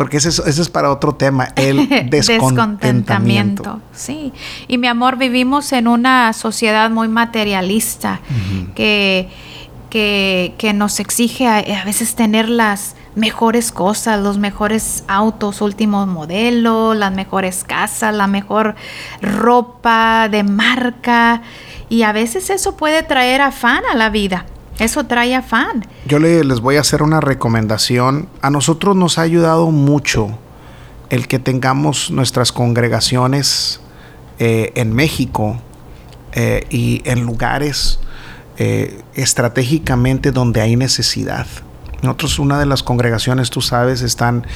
Porque ese es, para otro tema, el descontentamiento. Sí, y mi amor, vivimos en una sociedad muy materialista que, que, nos exige a, veces tener las mejores cosas, los mejores autos, últimos modelos, las mejores casas, la mejor ropa de marca. Y a veces eso puede traer afán a la vida. Eso trae afán. Yo les voy a hacer una recomendación. A nosotros nos ha ayudado mucho el que tengamos nuestras congregaciones eh, en México eh, y en lugares eh, estratégicamente donde hay necesidad. Nosotros, una de las congregaciones, tú sabes, están,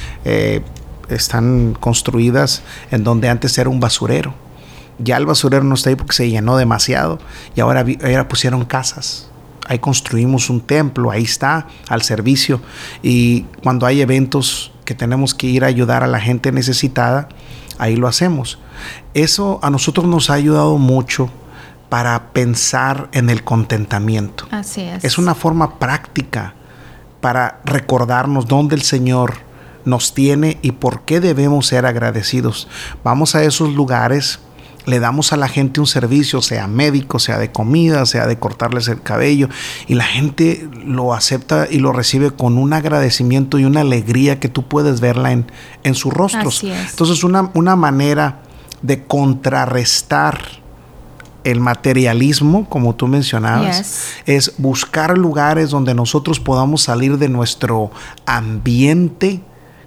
están construidas en donde antes era un basurero. Ya el basurero no está ahí porque se llenó demasiado y ahora, ahora pusieron casas ahí construimos un templo, ahí está, al servicio. Y cuando hay eventos que tenemos que ir a ayudar a la gente necesitada, ahí lo hacemos. Eso a nosotros nos ha ayudado mucho para pensar en el contentamiento. Así es. Es una forma práctica para recordarnos dónde el Señor nos tiene y por qué debemos ser agradecidos. Vamos a esos lugares le damos a la gente un servicio, sea médico, sea de comida, sea de cortarles el cabello, y la gente lo acepta y lo recibe con un agradecimiento y una alegría que tú puedes verla en, en sus rostros. Entonces, una, una manera de contrarrestar el materialismo, como tú mencionabas, es buscar lugares donde nosotros podamos salir de nuestro ambiente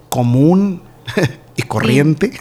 común y corriente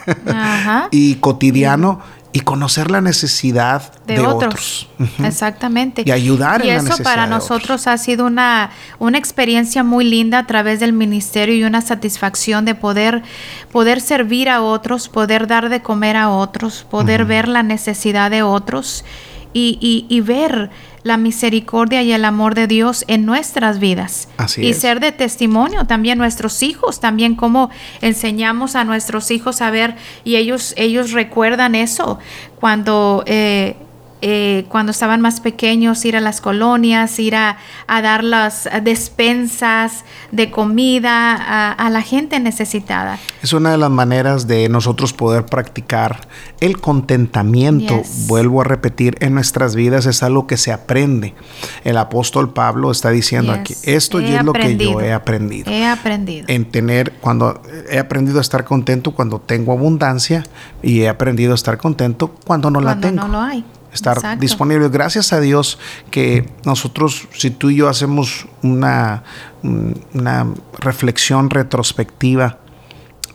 y cotidiano y conocer la necesidad de, otros. Exactamente. Y ayudar y en la necesidad. Y eso para nosotros ha sido una, una experiencia muy linda a través del ministerio y una satisfacción de poder, poder servir a otros, poder dar de comer a otros, poder ver la necesidad de otros y, y, y ver la misericordia y el amor de Dios en nuestras vidas. y ser de testimonio también nuestros hijos, también cómo enseñamos a nuestros hijos a ver y ellos, ellos recuerdan eso cuando eh, eh, cuando estaban más pequeños, ir a las colonias, ir a, dar las despensas de comida a, la gente necesitada. Es una de las maneras de nosotros poder practicar el contentamiento, vuelvo a repetir, en nuestras vidas es algo que se aprende. El apóstol Pablo está diciendo aquí, esto es lo que yo he aprendido. He aprendido. En tener, cuando he aprendido a estar contento cuando tengo abundancia y he aprendido a estar contento cuando no la tengo. No lo hay estar disponible. Gracias a Dios que nosotros, si tú y yo hacemos una, una reflexión retrospectiva,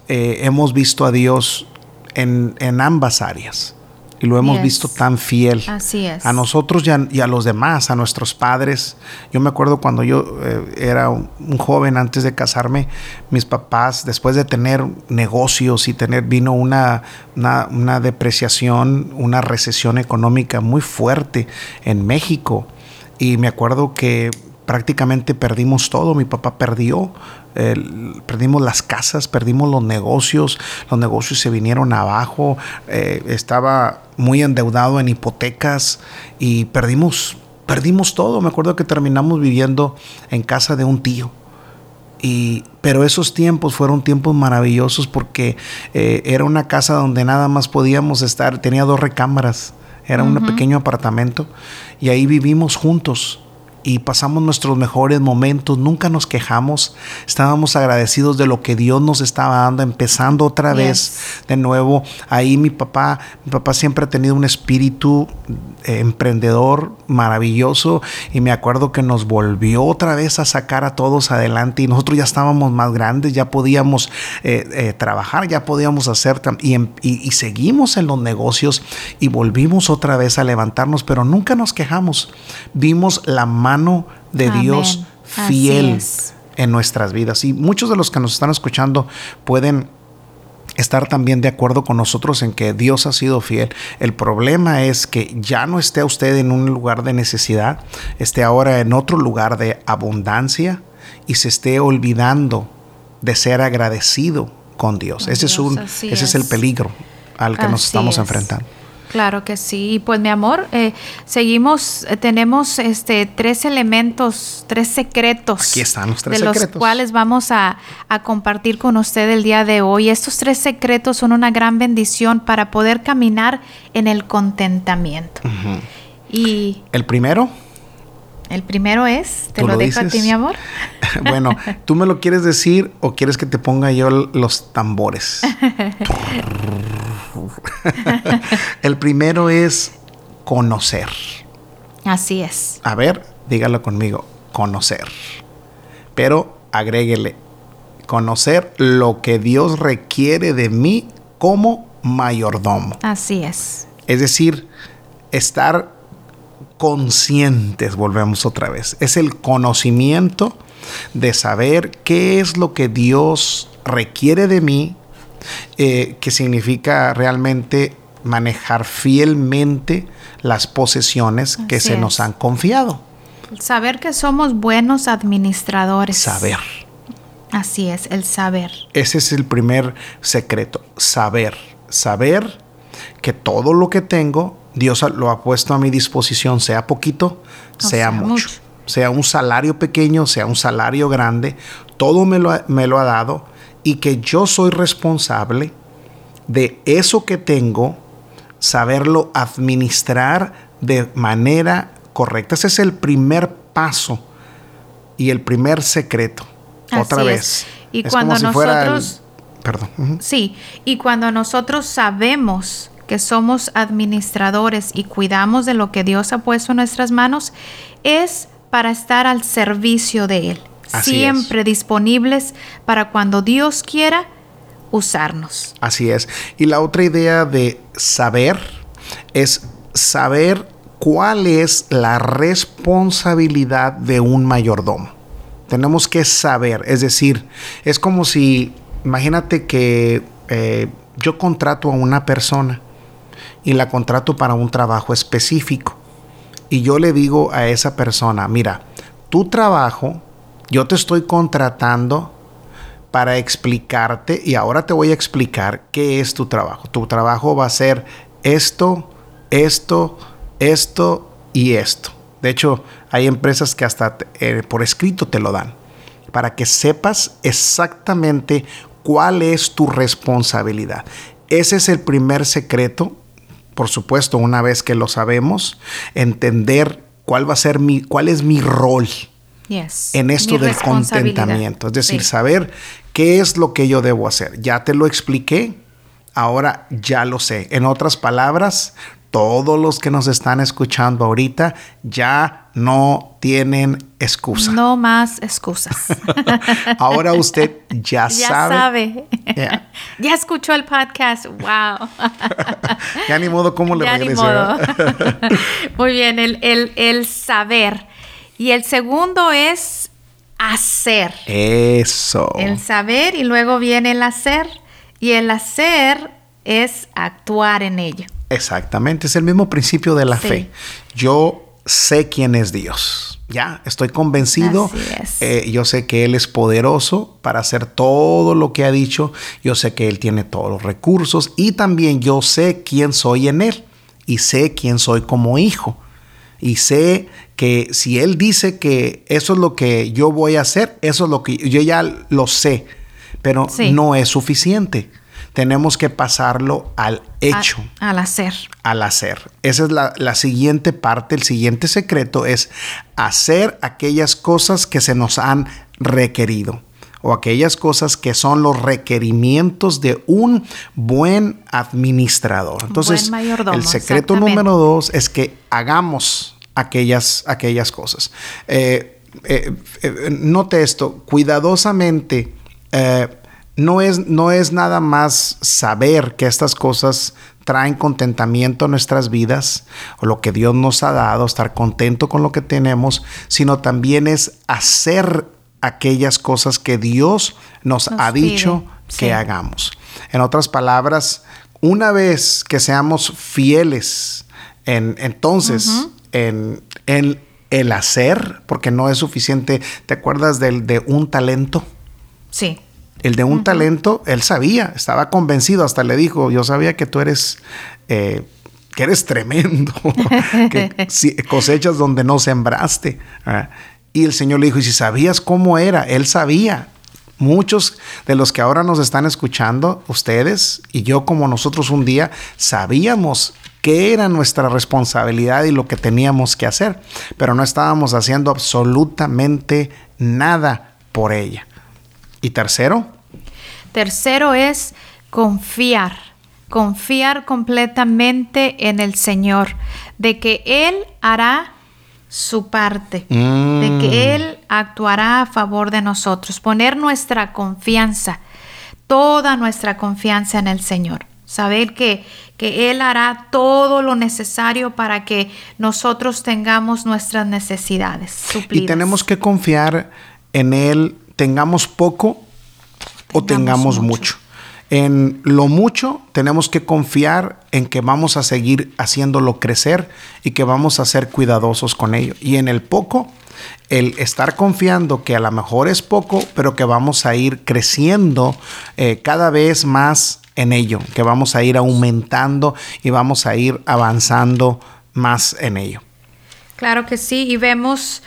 eh, hemos visto a Dios en, en ambas áreas y lo hemos visto tan fiel. Así es. A nosotros y a, los demás, a nuestros padres. Yo me acuerdo cuando yo eh, era un, joven antes de casarme, mis papás, después de tener negocios y tener, vino una, una, depreciación, una recesión económica muy fuerte en México. Y me acuerdo que prácticamente perdimos todo. Mi papá perdió, perdimos las casas, perdimos los negocios, los negocios se vinieron abajo, eh, estaba muy endeudado en hipotecas y perdimos, perdimos todo. Me acuerdo que terminamos viviendo en casa de un tío. Y, pero esos tiempos fueron tiempos maravillosos porque eh, era una casa donde nada más podíamos estar, tenía dos recámaras, era un pequeño apartamento y ahí vivimos juntos y pasamos nuestros mejores momentos, nunca nos quejamos, estábamos agradecidos de lo que Dios nos estaba dando, empezando otra vez de nuevo. Ahí mi papá, mi papá siempre ha tenido un espíritu eh, emprendedor maravilloso y me acuerdo que nos volvió otra vez a sacar a todos adelante y nosotros ya estábamos más grandes, ya podíamos eh, eh, trabajar, ya podíamos hacer em, y, y seguimos en los negocios y volvimos otra vez a levantarnos, pero nunca nos quejamos. Vimos la mano de Dios fiel en nuestras vidas y muchos de los que nos están escuchando pueden estar también de acuerdo con nosotros en que Dios ha sido fiel. El problema es que ya no esté usted en un lugar de necesidad, esté ahora en otro lugar de abundancia y se esté olvidando de ser agradecido con Dios. ese, es un, ese es. el peligro al que nos estamos enfrentando. Claro que sí. Y pues mi amor, eh, seguimos, eh, tenemos este tres elementos, tres secretos. Aquí están los tres de los cuales vamos a, compartir con usted el día de hoy. Estos tres secretos son una gran bendición para poder caminar en el contentamiento. Y el primero el primero es, te lo, dejo a ti, mi amor. bueno, ¿tú me lo quieres decir o quieres que te ponga yo los tambores? el primero es conocer. Así es. A ver, dígalo conmigo, conocer. Pero agréguele, conocer lo que Dios requiere de mí como mayordomo. Así es. Es decir, estar conscientes, volvemos otra vez. Es el conocimiento de saber qué es lo que Dios requiere de mí, eh, que significa realmente manejar fielmente las posesiones que se nos han confiado. Saber que somos buenos administradores. Saber. Así es, el saber. Ese es el primer secreto, saber. Saber que todo lo que tengo Dios lo ha puesto a mi disposición, sea poquito, sea, mucho. Sea un salario pequeño, sea un salario grande, todo me lo, me lo ha dado y que yo soy responsable de eso que tengo, saberlo administrar de manera correcta. Ese es el primer paso y el primer secreto. Otra vez. Y cuando nosotros... Perdón. Sí, y cuando nosotros sabemos que somos administradores y cuidamos de lo que Dios ha puesto en nuestras manos, es para estar al servicio de Él. Siempre disponibles para cuando Dios quiera usarnos. Así es. Y la otra idea de saber es saber cuál es la responsabilidad de un mayordomo. Tenemos que saber, es decir, es como si, imagínate que eh, yo contrato a una persona y la contrato para un trabajo específico. Y yo le digo a esa persona, mira, tu trabajo, yo te estoy contratando para explicarte y ahora te voy a explicar qué es tu trabajo. Tu trabajo va a ser esto, esto, esto y esto. De hecho, hay empresas que hasta eh, por escrito te lo dan para que sepas exactamente cuál es tu responsabilidad. Ese es el primer secreto por supuesto, una vez que lo sabemos, entender cuál va a ser mi, cuál es mi rol en esto del contentamiento. Es decir, saber qué es lo que yo debo hacer. Ya te lo expliqué, ahora ya lo sé. En otras palabras, todos los que nos están escuchando ahorita ya no tienen excusas. No más excusas. Ahora usted ya, ya sabe. Ya escuchó el podcast. Wow. ya ni modo cómo le ya Ni modo. Muy bien, el, el saber. Y el segundo es hacer. Eso. El saber y luego viene el hacer. Y el hacer es actuar en ello. Exactamente, es el mismo principio de la fe. Yo sé quién es Dios. Ya, estoy convencido. Eh, yo sé que Él es poderoso para hacer todo lo que ha dicho. Yo sé que Él tiene todos los recursos y también yo sé quién soy en Él y sé quién soy como hijo. Y sé que si Él dice que eso es lo que yo voy a hacer, eso es lo que yo ya lo sé, pero no es suficiente tenemos que pasarlo al hecho. al hacer. Al hacer. Esa es la, siguiente parte, el siguiente secreto es hacer aquellas cosas que se nos han requerido o aquellas cosas que son los requerimientos de un buen administrador. Entonces, el secreto número dos es que hagamos aquellas, aquellas cosas. Eh, eh, eh, note esto, cuidadosamente no es, no es nada más saber que estas cosas traen contentamiento a nuestras vidas o lo que Dios nos ha dado, estar contento con lo que tenemos, sino también es hacer aquellas cosas que Dios nos, ha dicho que hagamos. En otras palabras, una vez que seamos fieles en, entonces en, en, el hacer, porque no es suficiente, ¿te acuerdas del, de un talento? Sí. El de un talento, él sabía, estaba convencido, hasta le dijo, yo sabía que tú eres, eh, que eres tremendo, que cosechas donde no sembraste. Y el Señor le dijo, y si sabías cómo era, Él sabía. Muchos de los que ahora nos están escuchando, ustedes y yo como nosotros un día, sabíamos qué era nuestra responsabilidad y lo que teníamos que hacer, pero no estábamos haciendo absolutamente nada por ella. ¿Y tercero? Tercero es confiar, confiar completamente en el Señor, de que Él hará su parte, de que mm. Él actuará a favor de nosotros, poner nuestra confianza, toda nuestra confianza en el Señor, saber que, que Él hará todo lo necesario para que nosotros tengamos nuestras necesidades. Y tenemos que confiar en Él, tengamos poco o tengamos mucho. En lo mucho tenemos que confiar en que vamos a seguir haciéndolo crecer y que vamos a ser cuidadosos con ello. Y en el poco, el estar confiando que a lo mejor es poco, pero que vamos a ir creciendo eh, cada vez más en ello, que vamos a ir aumentando y vamos a ir avanzando más en ello. Claro que sí, y vemos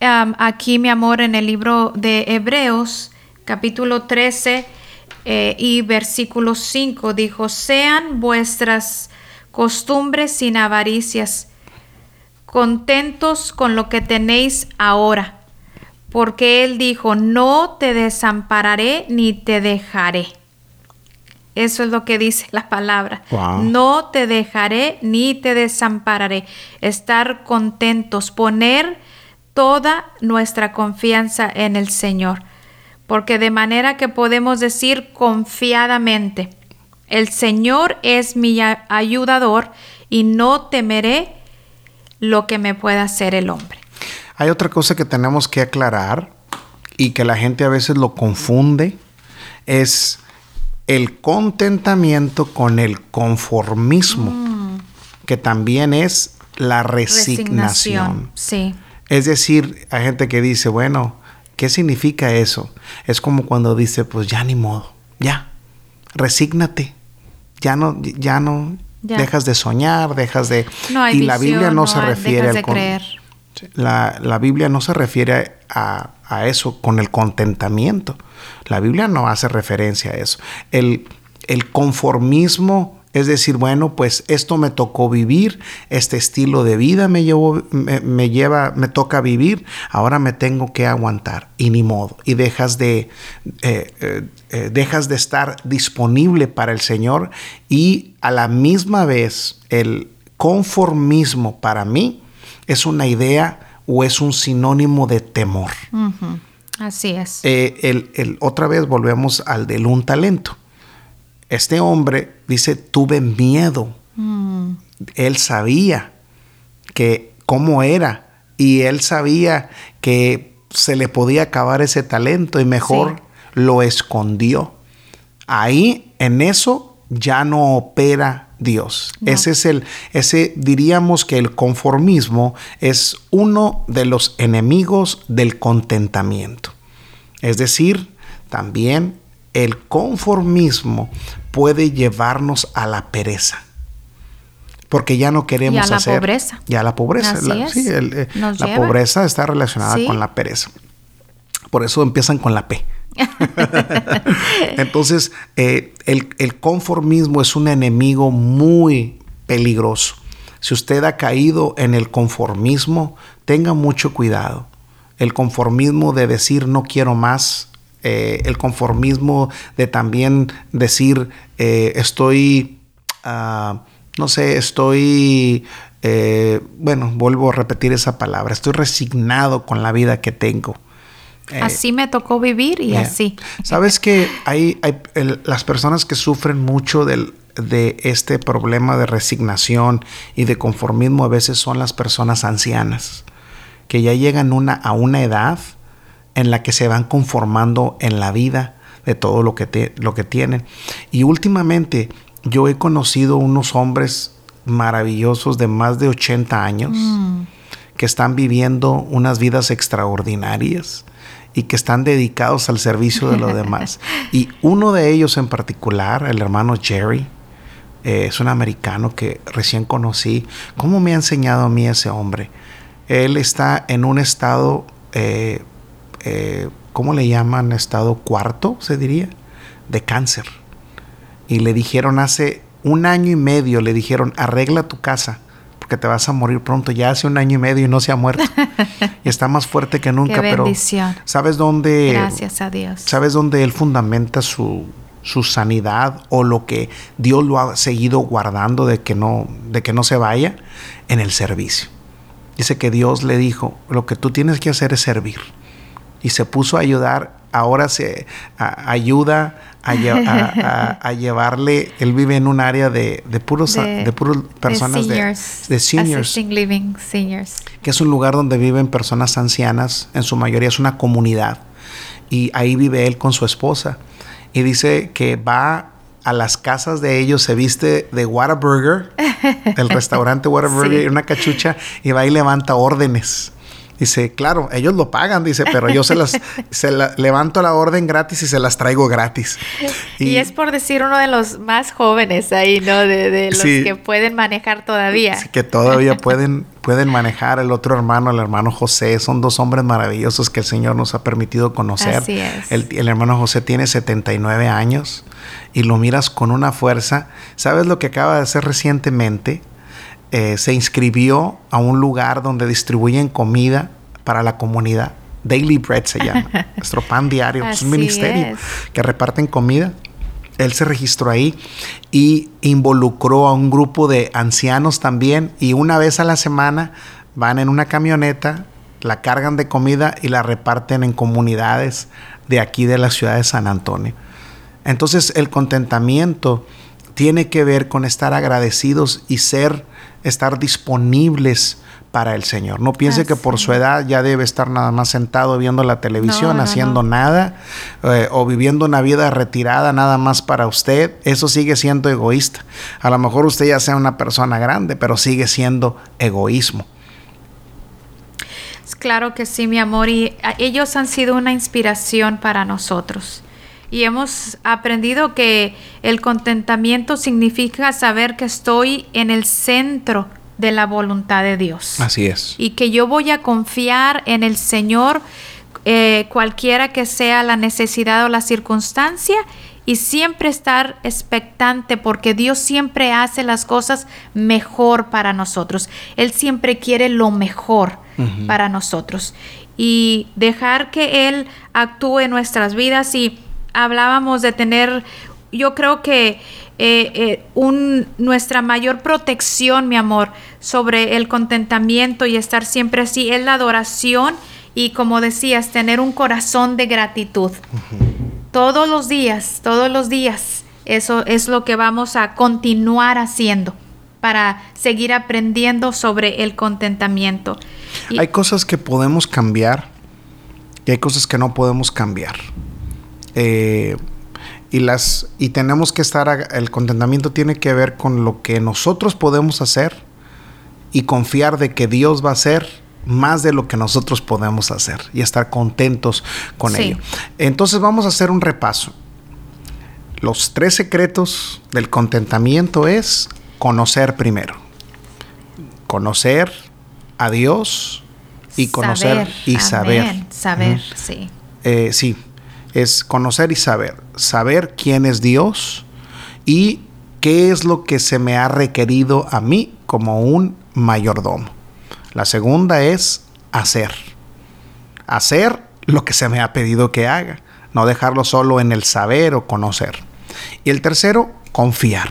aquí, mi amor, en el libro de Hebreos, capítulo 13, eh, y versículo 5 dijo, sean vuestras costumbres sin avaricias, contentos con lo que tenéis ahora, porque Él dijo, no te desampararé ni te dejaré. Eso es lo que dice la palabra. No te dejaré ni te desampararé. Estar contentos, poner toda nuestra confianza en el Señor porque de manera que podemos decir confiadamente, el Señor es mi ayudador y no temeré lo que me pueda hacer el hombre. Hay otra cosa que tenemos que aclarar y que la gente a veces lo confunde, es el contentamiento con el conformismo, mm. que también es la resignación. resignación. Sí. Es decir, hay gente que dice, bueno, ¿Qué significa eso? Es como cuando dice, pues ya ni modo, ya, resígnate, ya no, ya no, dejas de soñar, dejas de... y la Biblia no, se refiere al... Creer. La, la, Biblia no se refiere a, a, eso con el contentamiento. La Biblia no hace referencia a eso. El, el conformismo es decir, bueno, pues esto me tocó vivir, este estilo de vida me, me, lleva, me toca vivir, ahora me tengo que aguantar y ni modo. Y dejas de, eh, eh, eh, dejas de estar disponible para el Señor y a la misma vez el conformismo para mí es una idea o es un sinónimo de temor. Así es. el, otra vez volvemos al del un talento este hombre dice, tuve miedo. Mm. Él sabía que cómo era y él sabía que se le podía acabar ese talento y mejor lo escondió. Ahí, en eso, ya no opera Dios. Ese es el, ese diríamos que el conformismo es uno de los enemigos del contentamiento. Es decir, también el conformismo puede llevarnos a la pereza. Porque ya no queremos hacer. Y a la pobreza. Ya la pobreza. la, sí, eh, la pobreza está relacionada con la pereza. Por eso empiezan con la P. Entonces, eh, el, conformismo es un enemigo muy peligroso. Si usted ha caído en el conformismo, tenga mucho cuidado. El conformismo de decir no quiero más eh, el conformismo de también decir eh, estoy, ah, no sé, estoy, bueno, vuelvo a repetir esa palabra, estoy resignado con la vida que tengo. Así me tocó vivir y así. Sabes que hay, hay las personas que sufren mucho del, de este problema de resignación y de conformismo a veces son las personas ancianas que ya llegan una, a una edad en la que se van conformando en la vida de todo lo que, lo que tienen. Y últimamente yo he conocido unos hombres maravillosos de más de 80 años mm. que están viviendo unas vidas extraordinarias y que están dedicados al servicio de los demás. y uno de ellos en particular, el hermano Jerry, Eh, es un americano que recién conocí. ¿Cómo me ha enseñado a mí ese hombre? Él está en un estado, eh, eh, ¿cómo le llaman? Estado cuarto, se diría, de cáncer. Y le dijeron hace un año y medio, le dijeron, arregla tu casa porque te vas a morir pronto. Ya hace un año y medio y no se ha muerto. y está más fuerte que nunca. Qué bendición. Pero ¿sabes dónde? Gracias a Dios. ¿Sabes dónde él fundamenta su, su sanidad o lo que Dios lo ha seguido guardando de que no, de que no se vaya? En el servicio. Dice que Dios le dijo, lo que tú tienes que hacer es servir. Y se puso a ayudar, ahora se ayuda a, llevarle, él vive en un área de, de puros, de, personas de seniors, de, seniors, living seniors, que es un lugar donde viven personas ancianas, en su mayoría es una comunidad, y ahí vive él con su esposa. Y dice que va a las casas de ellos, se viste de Whataburger, el restaurante Whataburger, sí. una cachucha, y va y levanta órdenes. Dice, claro, ellos lo pagan, dice, pero yo se las se levanto la orden gratis y se las traigo gratis. Y, es por decir uno de los más jóvenes ahí, ¿no? De, los que pueden manejar todavía. que todavía pueden, pueden manejar. El otro hermano, el hermano José, son dos hombres maravillosos que el Señor nos ha permitido conocer. Así es. El, el hermano José tiene 79 años y lo miras con una fuerza. ¿Sabes lo que acaba de hacer recientemente? Eh, se inscribió a un lugar donde distribuyen comida para la comunidad. Daily Bread se llama. Nuestro pan diario. es un ministerio que reparten comida. Él se registró ahí y involucró a un grupo de ancianos también. Y una vez a la semana van en una camioneta, la cargan de comida y la reparten en comunidades de aquí de la ciudad de San Antonio. Entonces el contentamiento tiene que ver con estar agradecidos y ser estar disponibles para el Señor. No piense que por su edad ya debe estar nada más sentado viendo la televisión, haciendo nada, eh, o viviendo una vida retirada nada más para usted. Eso sigue siendo egoísta. A lo mejor usted ya sea una persona grande, pero sigue siendo egoísmo. Claro que sí, mi amor, y ah, ellos han sido una inspiración para nosotros y hemos aprendido que el contentamiento significa saber que estoy en el centro de la voluntad de Dios. Así es. Y que yo voy a confiar en el Señor eh, cualquiera que sea la necesidad o la circunstancia y siempre estar expectante porque Dios siempre hace las cosas mejor para nosotros. Él siempre quiere lo mejor para nosotros y dejar que Él actúe en nuestras vidas y hablábamos de tener, yo creo que eh, eh, un, nuestra mayor protección, mi amor, sobre el contentamiento y estar siempre así es la adoración y como decías, tener un corazón de gratitud. Todos los días, todos los días, eso es lo que vamos a continuar haciendo para seguir aprendiendo sobre el contentamiento. hay cosas que podemos cambiar y hay cosas que no podemos cambiar. Eh, y las y tenemos que estar el contentamiento tiene que ver con lo que nosotros podemos hacer y confiar de que Dios va a hacer más de lo que nosotros podemos hacer y estar contentos con ello. Entonces vamos a hacer un repaso. Los tres secretos del contentamiento es conocer primero. Conocer a Dios y conocer y saber. Saber, sí. Eh, sí, es conocer y saber. Saber quién es Dios y qué es lo que se me ha requerido a mí como un mayordomo. La segunda es hacer. Hacer lo que se me ha pedido que haga. No dejarlo solo en el saber o conocer. Y el tercero, confiar.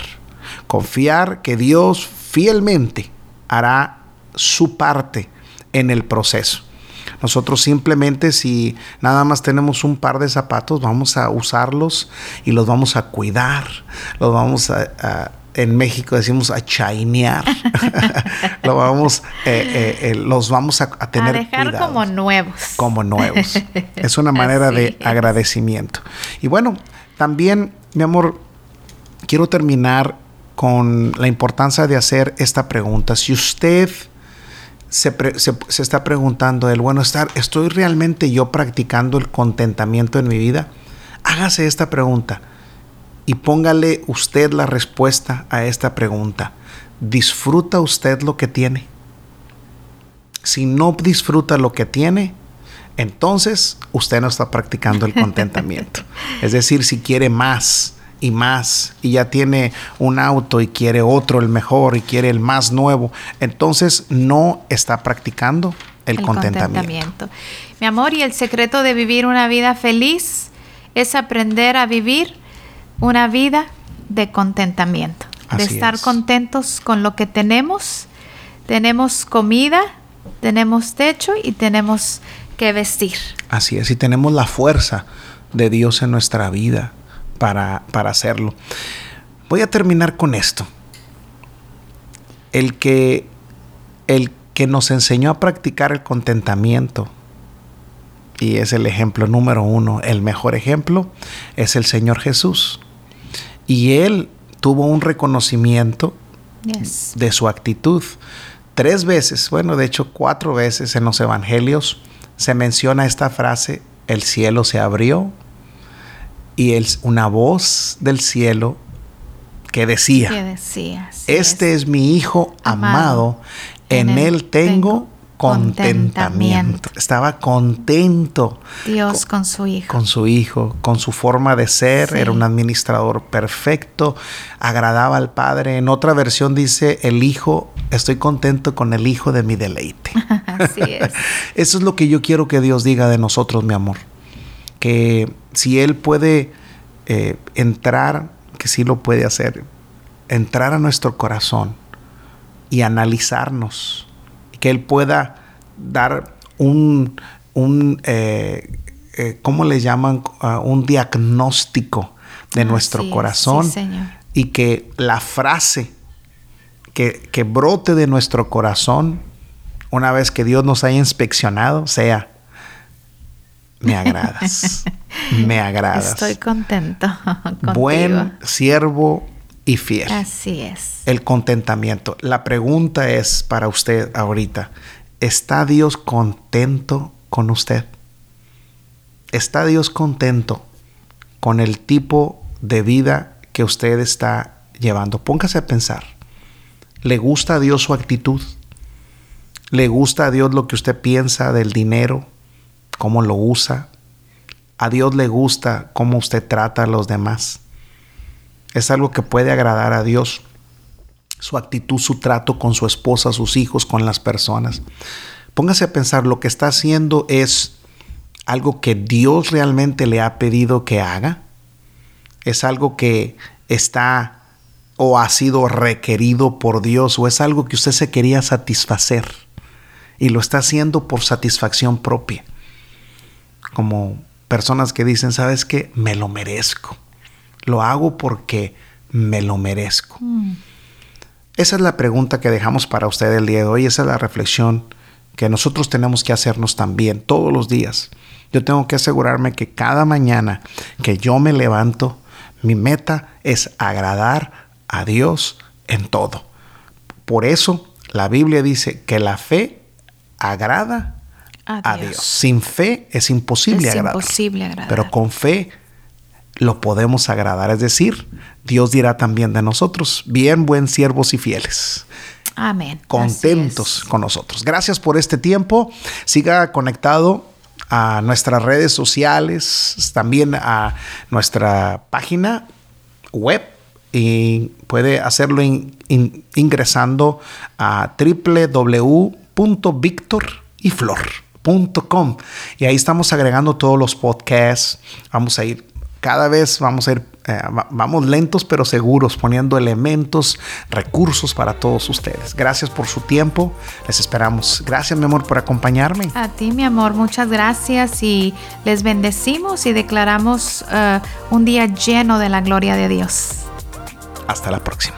Confiar que Dios fielmente hará su parte en el proceso. Nosotros simplemente si nada más tenemos un par de zapatos, vamos a usarlos y los vamos a cuidar, los vamos a, en México decimos a chainear. Lo vamos, eh, eh, eh, los vamos a, tener. A dejar como nuevos. Como nuevos. Es una manera de agradecimiento. Y bueno, también, mi amor, quiero terminar con la importancia de hacer esta pregunta. Si usted se, está preguntando el bueno, estar, ¿estoy realmente yo practicando el contentamiento en mi vida? Hágase esta pregunta. y póngale usted la respuesta a esta pregunta. ¿Disfruta usted lo que tiene? Si no disfruta lo que tiene, entonces usted no está practicando el contentamiento. es decir, si quiere más y más y ya tiene un auto y quiere otro, el mejor y quiere el más nuevo, entonces no está practicando el, contentamiento. Mi amor, y el secreto de vivir una vida feliz es aprender a vivir una vida de contentamiento, de estar contentos con lo que tenemos. Tenemos comida, tenemos techo y tenemos que vestir. Así es, y tenemos la fuerza de Dios en nuestra vida para, para hacerlo. Voy a terminar con esto. El que, el que nos enseñó a practicar el contentamiento, y es el ejemplo número uno, el mejor ejemplo, es el Señor Jesús. Y Él tuvo un reconocimiento de su actitud. Tres veces, bueno, de hecho cuatro veces en los evangelios se menciona esta frase, el cielo se abrió y el, una voz del cielo que decía, este es. mi hijo amado, en, él tengo, contentamiento. Estaba contento. Dios con, su hijo. Con su hijo, con su forma de ser. Era un administrador perfecto. Agradaba al Padre. En otra versión dice, el hijo, estoy contento con el hijo de mi deleite. Así es. Eso es lo que yo quiero que Dios diga de nosotros, mi amor. Que si Él puede eh, entrar, que sí lo puede hacer, entrar a nuestro corazón y analizarnos que Él pueda dar un, un eh, eh, ¿cómo le llaman? Ah, un diagnóstico de nuestro corazón y que la frase que, que brote de nuestro corazón una vez que Dios nos haya inspeccionado sea, me agradas, me agradas. Estoy contento. Buen siervo y fiel. Así es. El contentamiento. La pregunta es para usted ahorita, ¿está Dios contento con usted? ¿Está Dios contento con el tipo de vida que usted está llevando? Póngase a pensar. ¿Le gusta a Dios su actitud? ¿Le gusta a Dios lo que usted piensa del dinero? ¿Cómo lo usa? ¿A Dios le gusta cómo usted trata a los demás? es algo que puede agradar a Dios. Su actitud, su trato con su esposa, sus hijos, con las personas. Póngase a pensar, lo que está haciendo es algo que Dios realmente le ha pedido que haga. Es algo que está o ha sido requerido por Dios o es algo que usted se quería satisfacer y lo está haciendo por satisfacción propia. Como personas que dicen, ¿sabes qué? Me lo merezco. Lo hago porque me lo merezco. Mm. Esa es la pregunta que dejamos para usted el día de hoy. Esa es la reflexión que nosotros tenemos que hacernos también todos los días. Yo tengo que asegurarme que cada mañana que yo me levanto, mi meta es agradar a Dios en todo. Por eso la Biblia dice que la fe agrada a Dios. Sin fe es imposible, es imposible agradar. Pero con fe lo podemos agradar. Es decir, Dios dirá también de nosotros, bien, buen siervos y fieles. Amén. Contentos con nosotros. Gracias por este tiempo. Siga conectado a nuestras redes sociales, también a nuestra página web y puede hacerlo ingresando a www.victoryflor.com y ahí estamos agregando todos los podcasts. Vamos a ir cada vez vamos a ir, eh, vamos lentos pero seguros, poniendo elementos, recursos para todos ustedes. Gracias por su tiempo, les esperamos. Gracias, mi amor, por acompañarme. A ti, mi amor, muchas gracias y les bendecimos y declaramos eh, un día lleno de la gloria de Dios. Hasta la próxima.